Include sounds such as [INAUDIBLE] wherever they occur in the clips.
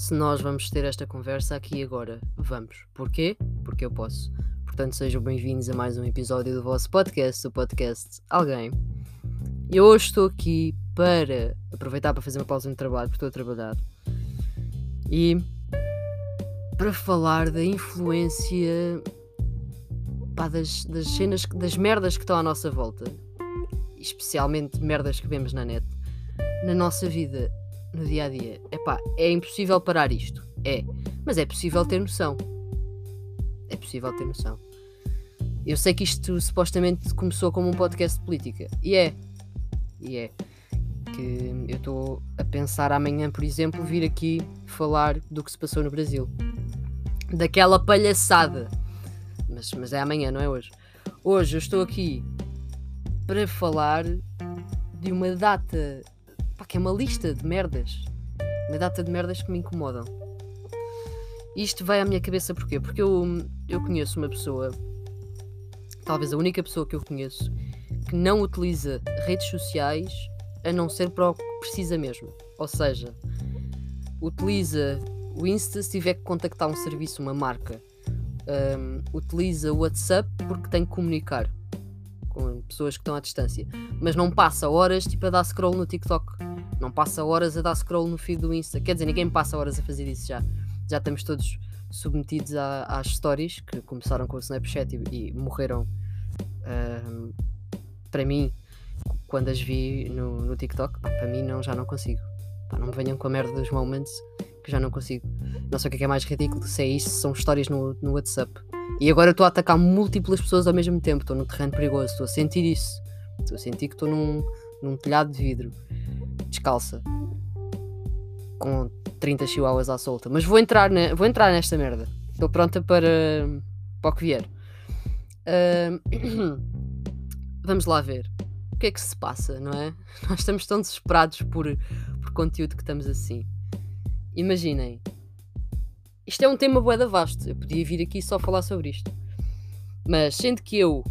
se nós vamos ter esta conversa aqui agora. Vamos. Porquê? Porque eu posso. Portanto, sejam bem-vindos a mais um episódio do vosso podcast, o podcast Alguém. E hoje estou aqui para aproveitar para fazer uma pausa no trabalho, porque estou a trabalhar. E para falar da influência pá, das, das cenas, das merdas que estão à nossa volta, especialmente merdas que vemos na net, na nossa vida, no dia a dia. Epá, é impossível parar isto. É. Mas é possível ter noção. É possível ter noção. Eu sei que isto supostamente começou como um podcast de política. E é. E é. Que eu estou a pensar amanhã, por exemplo, vir aqui falar do que se passou no Brasil. Daquela palhaçada. Mas, mas é amanhã, não é hoje. Hoje eu estou aqui para falar de uma data pá, que é uma lista de merdas. Uma data de merdas que me incomodam. Isto vai à minha cabeça porquê? Porque eu, eu conheço uma pessoa, talvez a única pessoa que eu conheço, que não utiliza redes sociais a não ser para o que precisa mesmo. Ou seja, utiliza o Insta se tiver que contactar um serviço, uma marca. Um, utiliza o WhatsApp porque tem que comunicar com pessoas que estão à distância. Mas não passa horas tipo, a dar scroll no TikTok. Não passa horas a dar scroll no feed do Insta. Quer dizer, ninguém passa horas a fazer isso já. Já estamos todos submetidos a, às stories que começaram com o Snapchat e, e morreram uh, para mim quando as vi no, no TikTok. Para mim não, já não consigo. Pá, não me venham com a merda dos moments que já não consigo. Não sei o que é, é mais ridículo se é isso, são histórias no, no WhatsApp. E agora estou a atacar múltiplas pessoas ao mesmo tempo. Estou no terreno perigoso, estou a sentir isso. Estou a sentir que estou num, num telhado de vidro descalça com 30 chihuahuas à solta. Mas vou entrar, vou entrar nesta merda. Estou pronta para, para o que vier. Uh, [CLEARS THROAT] vamos lá ver. O que é que se passa, não é? [LAUGHS] Nós estamos tão desesperados por, por conteúdo que estamos assim. Imaginem. Isto é um tema boeda vasto. Eu podia vir aqui só falar sobre isto. Mas sendo que eu,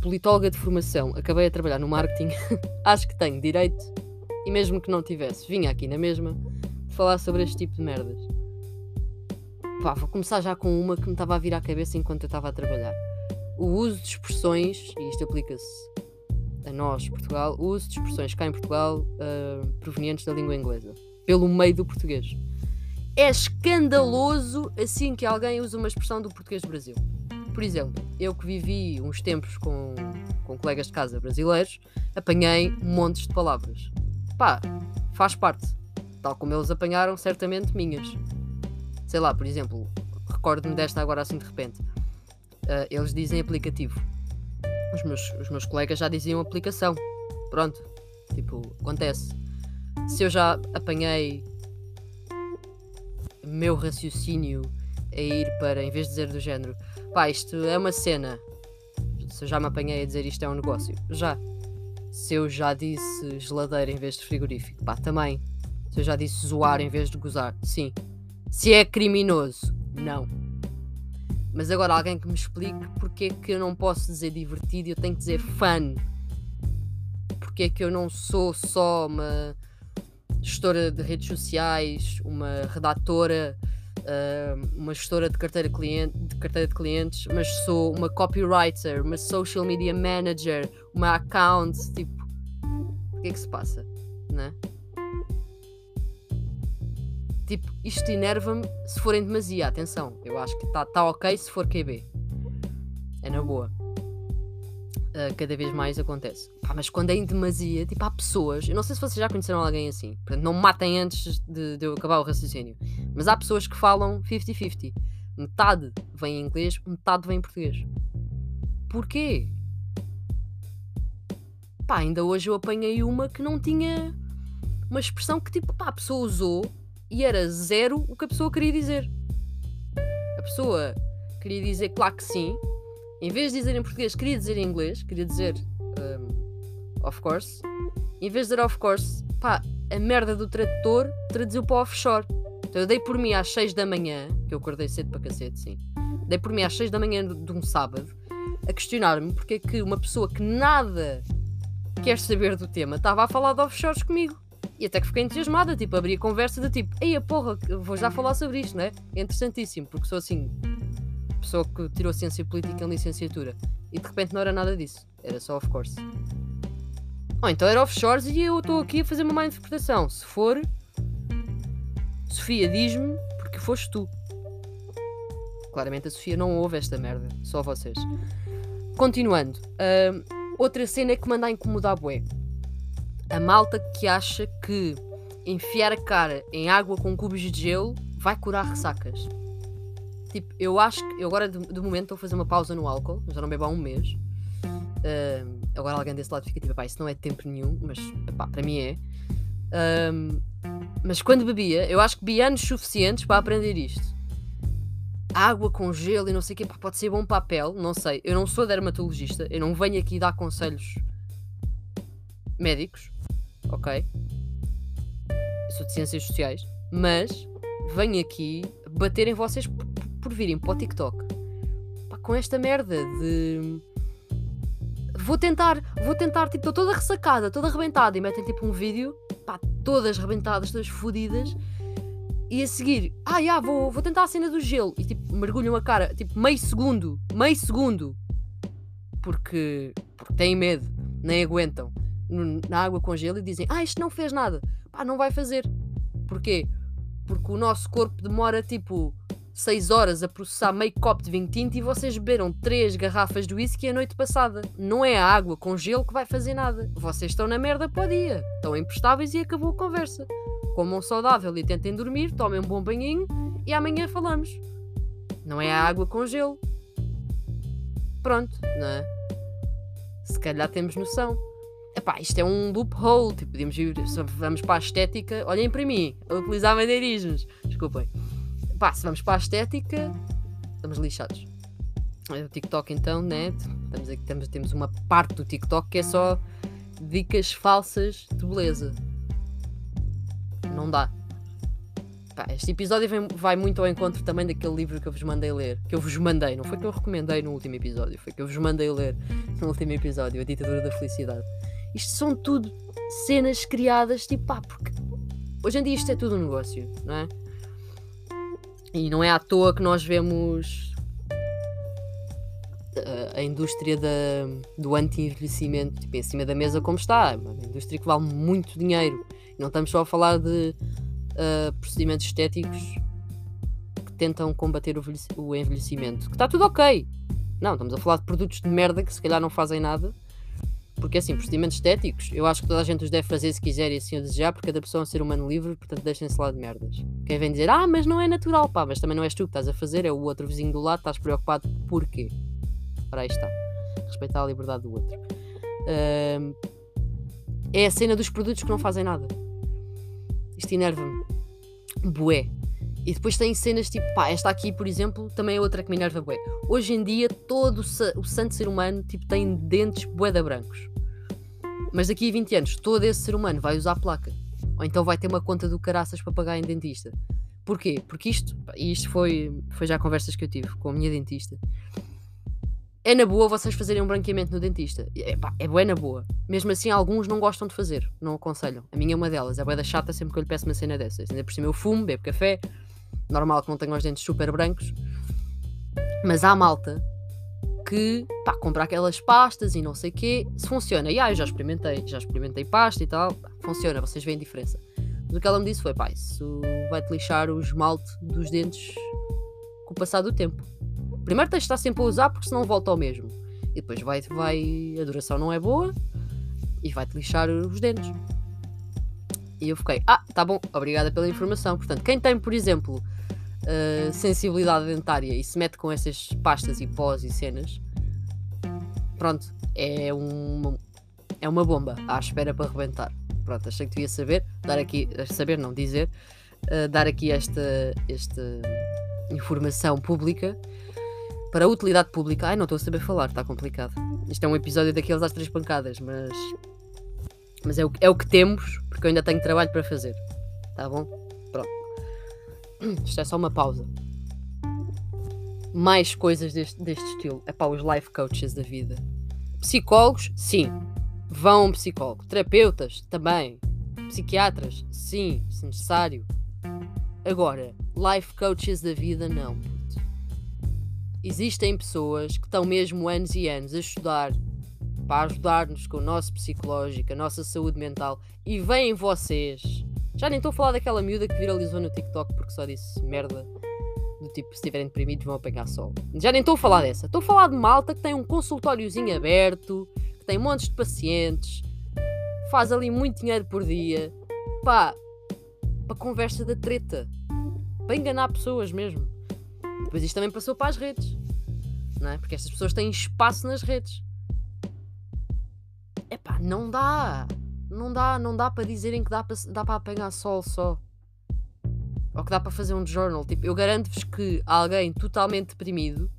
politóloga de formação, acabei a trabalhar no marketing, [LAUGHS] acho que tenho direito e mesmo que não tivesse, vinha aqui na mesma falar sobre este tipo de merdas. Pá, vou começar já com uma que me estava a vir à cabeça enquanto eu estava a trabalhar. O uso de expressões, e isto aplica-se a nós, Portugal, o uso de expressões cá em Portugal uh, provenientes da língua inglesa, pelo meio do português. É escandaloso assim que alguém usa uma expressão do português do Brasil. Por exemplo, eu que vivi uns tempos com, com colegas de casa brasileiros, apanhei montes de palavras pá, faz parte. Tal como eles apanharam certamente minhas. Sei lá, por exemplo, recordo-me desta agora assim de repente. Uh, eles dizem aplicativo. Os meus, os meus colegas já diziam aplicação. Pronto. Tipo, acontece. Se eu já apanhei meu raciocínio a ir para, em vez de dizer do género, pá, isto é uma cena. Se eu já me apanhei a dizer isto é um negócio. Já. Se eu já disse geladeira em vez de frigorífico, pá, também. Se eu já disse zoar em vez de gozar, sim. Se é criminoso, não. Mas agora alguém que me explique porque é que eu não posso dizer divertido e eu tenho que dizer fun. Porque é que eu não sou só uma gestora de redes sociais, uma redatora, uh, uma gestora de carteira, cliente, de carteira de clientes, mas sou uma copywriter, uma social media manager, uma account, tipo, o que é que se passa, né? Tipo, isto enerva-me se forem demasia, atenção, eu acho que está tá ok se for QB. É na boa. Uh, cada vez mais acontece. Pá, mas quando é em demasia, tipo, há pessoas, eu não sei se vocês já conheceram alguém assim, portanto, não me matem antes de, de eu acabar o raciocínio, mas há pessoas que falam 50-50. Metade vem em inglês, metade vem em português. Porquê? Pá, ainda hoje eu apanhei uma que não tinha uma expressão que tipo, pá, a pessoa usou e era zero o que a pessoa queria dizer. A pessoa queria dizer claro que sim, em vez de dizer em português, queria dizer em inglês, queria dizer um, of course. Em vez de dizer of course, pá, a merda do tradutor traduziu para offshore. Então eu dei por mim às 6 da manhã, que eu acordei cedo para cacete, sim. Dei por mim às 6 da manhã de, um sábado a questionar-me porque é que uma pessoa que nada quer saber do tema, estava a falar de offshores comigo. E até que fiquei entusiasmada, tipo, abri a conversa de tipo, ei a porra, vou já falar sobre isto, né? É interessantíssimo, porque sou assim, pessoa que tirou ciência política em licenciatura. E de repente não era nada disso. Era só off course. Oh, então era offshores e eu estou aqui a fazer uma má interpretação. Se for, Sofia, diz-me porque foste tu. Claramente a Sofia não ouve esta merda, só vocês. Continuando, uh, outra cena é que manda a incomodar bué. A malta que acha que enfiar a cara em água com cubos de gelo vai curar ressacas. Tipo, eu acho que. Eu agora, de, momento, estou a fazer uma pausa no álcool. Já não bebo há um mês. Uh, agora alguém desse lado fica tipo, pá, isso não é tempo nenhum. Mas, pá, para mim é. Mas quando bebia, eu acho que bebi anos suficientes para aprender isto. Água com gelo e não sei o que, pode ser bom papel, não sei. Eu não sou dermatologista, eu não venho aqui dar conselhos médicos, ok? Sou de ciências sociais, mas venho aqui bater em vocês por, por virem para o TikTok pá, com esta merda de vou tentar, vou tentar, tipo, estou toda ressacada, toda arrebentada e metem tipo um vídeo pá, todas rebentadas, todas fodidas. E a seguir, ah, já, vou, vou tentar a cena do gelo. E tipo, mergulham a cara, tipo, meio segundo, meio segundo. Porque, porque têm medo, nem aguentam. Na água com gelo e dizem, ah, isto não fez nada. Pá, não vai fazer. Porquê? Porque o nosso corpo demora tipo 6 horas a processar meio copo de vinho tinto e vocês beberam 3 garrafas de whisky a noite passada. Não é a água com gelo que vai fazer nada. Vocês estão na merda para o dia. Estão imprestáveis e acabou a conversa. Comam saudável e tentem dormir, tomem um bom banhinho e amanhã falamos. Não é a água com gelo. Pronto, não é? Se calhar temos noção. Epá, isto é um loophole. Tipo, podíamos ir, vamos para a estética. Olhem para mim, a utilizar maneirismos. Desculpem. Pá, se vamos para a estética, estamos lixados. O TikTok, então, né? Estamos aqui, temos, temos uma parte do TikTok que é só dicas falsas de beleza. Não dá. Pá, este episódio vem, vai muito ao encontro também daquele livro que eu vos mandei ler. Que eu vos mandei, não foi que eu recomendei no último episódio, foi que eu vos mandei ler no último episódio, A Ditadura da Felicidade. Isto são tudo cenas criadas, tipo, pá, porque hoje em dia isto é tudo um negócio, não é? E não é à toa que nós vemos uh, a indústria da, do anti-envelhecimento tipo, em cima da mesa como está. É uma indústria que vale muito dinheiro. E não estamos só a falar de uh, procedimentos estéticos que tentam combater o envelhecimento. Que está tudo ok. Não, estamos a falar de produtos de merda que se calhar não fazem nada porque assim, procedimentos estéticos, eu acho que toda a gente os deve fazer se quiser e assim o desejar, porque cada pessoa é um ser humano livre, portanto deixem-se lá de merdas. Quem vem dizer, ah, mas não é natural, pá, mas também não és tu que estás a fazer, é o outro vizinho do lado, estás preocupado, porquê? Ora, aí está. Respeitar a liberdade do outro. É a cena dos produtos que não fazem nada. Isto enerva-me. Bué. E depois tem cenas tipo, pá, esta aqui, por exemplo, também é outra que me enerva bué. Hoje em dia, todo o, o santo ser humano tipo, tem dentes bué brancos. Mas daqui a 20 anos, todo esse ser humano vai usar placa. Ou então vai ter uma conta do caraças para pagar em dentista. Porquê? Porque isto, e isto foi, foi já conversas que eu tive com a minha dentista. É na boa vocês fazerem um branqueamento no dentista. É, pá, é na boa. Mesmo assim, alguns não gostam de fazer, não aconselham. A minha é uma delas, é boa da chata sempre que eu lhe peço uma cena dessas. Ainda por cima eu fumo, bebo café, normal que não tenham os dentes super brancos. Mas há malta que pá, compra aquelas pastas e não sei o quê, se funciona. E ah, eu já experimentei, já experimentei pasta e tal, funciona, vocês veem a diferença. Mas o que ela me disse foi, pá, isso vai-te lixar o esmalte dos dentes com o passar do tempo. Primeiro tens de estar sempre a usar porque senão volta ao mesmo. E depois vai, vai, a duração não é boa e vai-te lixar os dentes. E eu fiquei, ah, tá bom, obrigada pela informação. Portanto, quem tem, por exemplo, uh, sensibilidade dentária e se mete com essas pastas e pós e cenas, pronto, é uma, é uma bomba à espera para rebentar. Pronto, achei que devia saber, dar aqui, saber não dizer, uh, dar aqui esta, esta informação pública para a utilidade pública. Ai, não estou a saber falar, está complicado. Isto é um episódio daqueles às três pancadas, mas. Mas é o, é o que temos, porque eu ainda tenho trabalho para fazer. Tá bom? Pronto. [CLEARS THROAT] Isto é só uma pausa. Mais coisas deste, deste estilo. É para os life coaches da vida. Psicólogos, sim. Vão a um psicólogo. Terapeutas, também. Psiquiatras, sim, se necessário. Agora, life coaches da vida, não. Existem pessoas que estão mesmo anos e anos a estudar para ajudar-nos com o nosso psicológico, a nossa saúde mental e vêm vocês. Já nem estou a falar daquela miúda que viralizou no TikTok porque só disse merda do tipo se estiverem deprimidos vão apanhar sol. Já nem estou a falar dessa. Estou a falar de malta que tem um consultóriozinho aberto, que tem montes de pacientes, faz ali muito dinheiro por dia. Pá, para conversa da treta. Para enganar pessoas mesmo. Depois isto também passou para as redes. Não é? Porque estas pessoas têm espaço nas redes. Epá, não dá. Não dá, não dá para dizerem que dá para, dá para apanhar sol só. Ou que dá para fazer um journal. Tipo, eu garanto-vos que alguém totalmente deprimido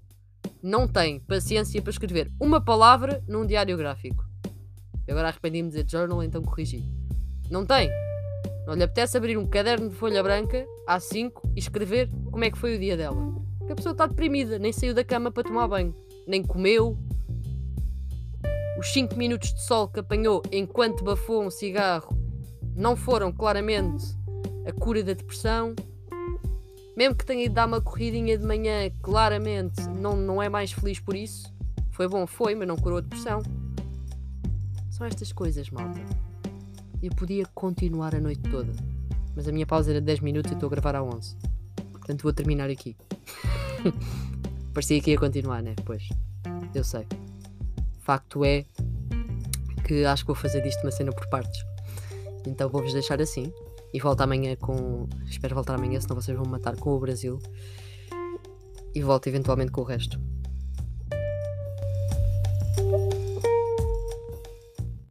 não tem paciência para escrever uma palavra num diário gráfico. Eu agora arrependi-me de dizer journal, então corrigi. Não tem. Não lhe apetece abrir um caderno de folha branca, A5, e escrever como é que foi o dia dela. Porque a pessoa está deprimida, nem saiu da cama para tomar banho, nem comeu, os 5 minutos de sol que apanhou enquanto bafou um cigarro não foram claramente a cura da depressão. Mesmo que tenha ido dar uma corridinha de manhã, claramente não, não é mais feliz por isso. Foi bom, foi, mas não curou a depressão. São estas coisas, malta. Eu podia continuar a noite toda, mas a minha pausa era de 10 minutos e estou a gravar a 11. Portanto, vou terminar aqui. [LAUGHS] Parecia que ia continuar, né? Pois, eu sei. Facto é que acho que vou fazer disto uma cena por partes. Então vou-vos deixar assim. E volto amanhã com. Espero voltar amanhã, senão vocês vão matar com o Brasil. E volto eventualmente com o resto.